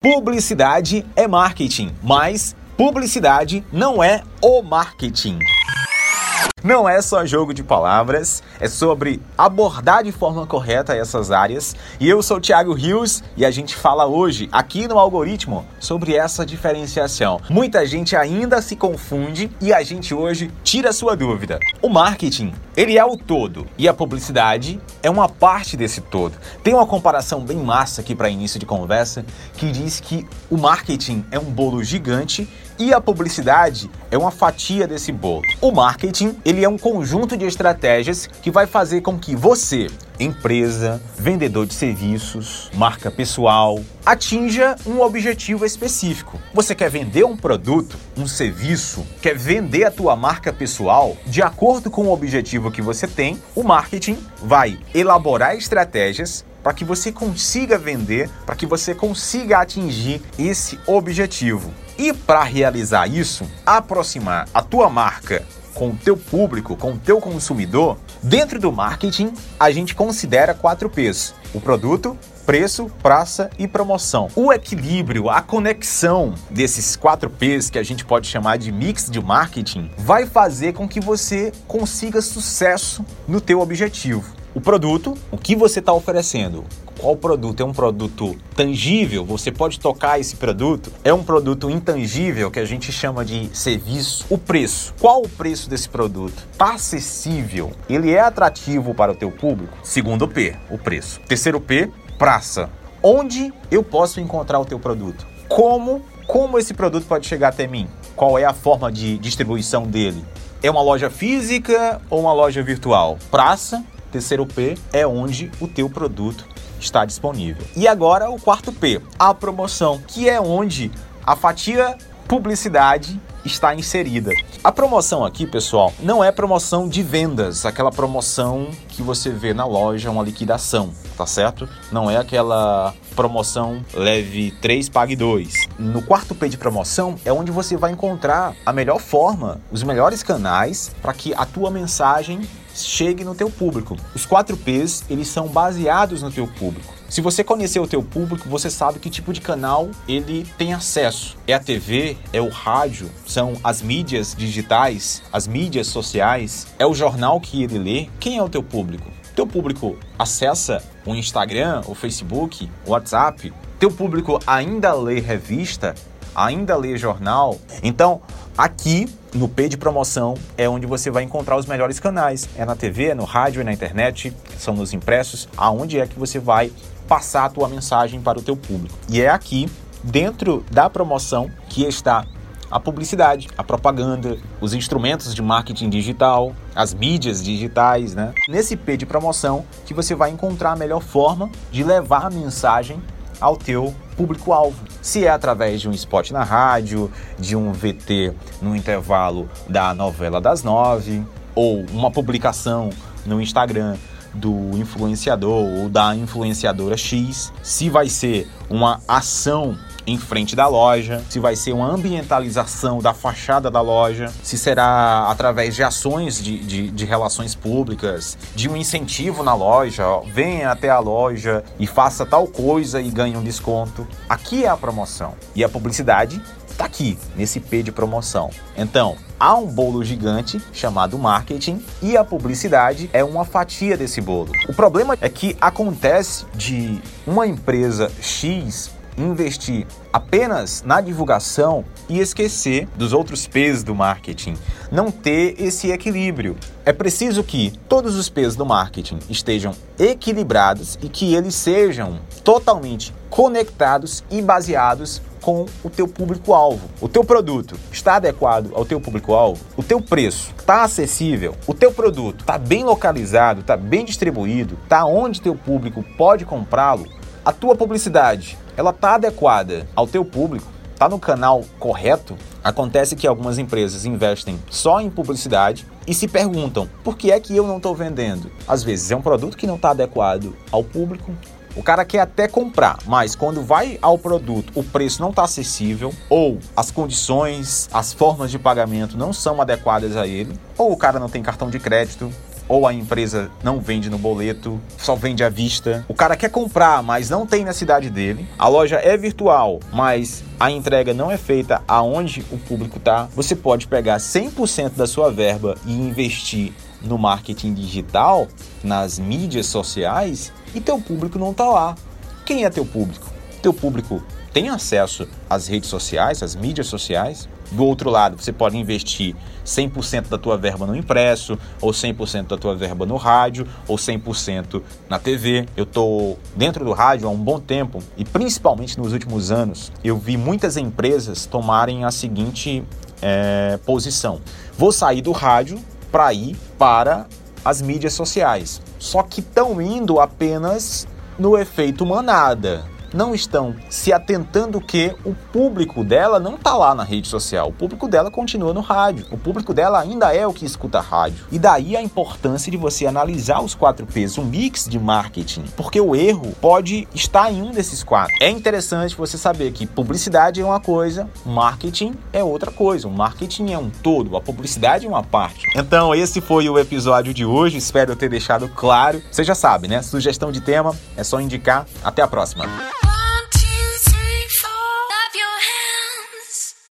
Publicidade é marketing, mas publicidade não é o marketing. Não é só jogo de palavras, é sobre abordar de forma correta essas áreas. E eu sou o Thiago Rios e a gente fala hoje, aqui no Algoritmo, sobre essa diferenciação. Muita gente ainda se confunde e a gente hoje tira sua dúvida. O marketing, ele é o todo e a publicidade é uma parte desse todo. Tem uma comparação bem massa aqui para início de conversa que diz que o marketing é um bolo gigante e a publicidade é uma fatia desse bolo. O marketing, ele é um conjunto de estratégias que vai fazer com que você, empresa, vendedor de serviços, marca pessoal, atinja um objetivo específico. Você quer vender um produto, um serviço, quer vender a tua marca pessoal, de acordo com o objetivo que você tem, o marketing vai elaborar estratégias para que você consiga vender, para que você consiga atingir esse objetivo. E para realizar isso, aproximar a tua marca com o teu público, com o teu consumidor, dentro do marketing a gente considera quatro P's: o produto, preço, praça e promoção. O equilíbrio, a conexão desses quatro P's que a gente pode chamar de mix de marketing vai fazer com que você consiga sucesso no teu objetivo. O produto, o que você está oferecendo, qual produto? É um produto tangível? Você pode tocar esse produto? É um produto intangível que a gente chama de serviço? O preço. Qual o preço desse produto? Está acessível? Ele é atrativo para o teu público? Segundo P, o preço. Terceiro P, praça. Onde eu posso encontrar o teu produto? Como como esse produto pode chegar até mim? Qual é a forma de distribuição dele? É uma loja física ou uma loja virtual? Praça, terceiro P, é onde o teu produto está disponível. E agora o quarto P, a promoção, que é onde a fatia publicidade está inserida. A promoção aqui, pessoal, não é promoção de vendas, aquela promoção que você vê na loja, uma liquidação, tá certo? Não é aquela promoção leve 3, pague 2. No quarto P de promoção é onde você vai encontrar a melhor forma, os melhores canais para que a tua mensagem chegue no teu público. Os 4 P's, eles são baseados no teu público. Se você conhecer o teu público, você sabe que tipo de canal ele tem acesso. É a TV, é o rádio, são as mídias digitais, as mídias sociais, é o jornal que ele lê. Quem é o teu público? Teu público acessa o Instagram, o Facebook, o WhatsApp. Teu público ainda lê revista, ainda lê jornal. Então, aqui no P de promoção é onde você vai encontrar os melhores canais. É na TV, é no rádio, é na internet, são nos impressos, aonde é que você vai passar a tua mensagem para o teu público. E é aqui, dentro da promoção, que está a publicidade, a propaganda, os instrumentos de marketing digital, as mídias digitais, né? Nesse P de promoção que você vai encontrar a melhor forma de levar a mensagem ao teu público-alvo. Se é através de um spot na rádio, de um VT no intervalo da novela das nove, ou uma publicação no Instagram do influenciador ou da influenciadora X, se vai ser uma ação em frente da loja, se vai ser uma ambientalização da fachada da loja, se será através de ações de, de, de relações públicas, de um incentivo na loja, ó, venha até a loja e faça tal coisa e ganhe um desconto. Aqui é a promoção. E a publicidade está aqui, nesse P de promoção. Então, há um bolo gigante chamado marketing e a publicidade é uma fatia desse bolo. O problema é que acontece de uma empresa X investir apenas na divulgação e esquecer dos outros P's do marketing, não ter esse equilíbrio. É preciso que todos os P's do marketing estejam equilibrados e que eles sejam totalmente conectados e baseados com o teu público-alvo. O teu produto está adequado ao teu público-alvo? O teu preço está acessível? O teu produto está bem localizado, está bem distribuído, está onde teu público pode comprá-lo? A tua publicidade ela está adequada ao teu público, está no canal correto, acontece que algumas empresas investem só em publicidade e se perguntam por que é que eu não estou vendendo. Às vezes é um produto que não está adequado ao público. O cara quer até comprar, mas quando vai ao produto, o preço não está acessível, ou as condições, as formas de pagamento não são adequadas a ele, ou o cara não tem cartão de crédito, ou a empresa não vende no boleto, só vende à vista. O cara quer comprar, mas não tem na cidade dele. A loja é virtual, mas a entrega não é feita aonde o público está. Você pode pegar 100% da sua verba e investir no marketing digital, nas mídias sociais, e teu público não está lá. Quem é teu público? Teu público tem acesso às redes sociais, às mídias sociais. Do outro lado, você pode investir 100% da tua verba no impresso, ou 100% da tua verba no rádio, ou 100% na TV. Eu estou dentro do rádio há um bom tempo e principalmente nos últimos anos, eu vi muitas empresas tomarem a seguinte é, posição: vou sair do rádio para ir para as mídias sociais. Só que estão indo apenas no efeito manada não estão se atentando que o público dela não está lá na rede social. O público dela continua no rádio. O público dela ainda é o que escuta rádio. E daí a importância de você analisar os quatro P's, um mix de marketing, porque o erro pode estar em um desses quatro. É interessante você saber que publicidade é uma coisa, marketing é outra coisa. O marketing é um todo, a publicidade é uma parte. Então, esse foi o episódio de hoje. Espero ter deixado claro. Você já sabe, né? Sugestão de tema é só indicar. Até a próxima.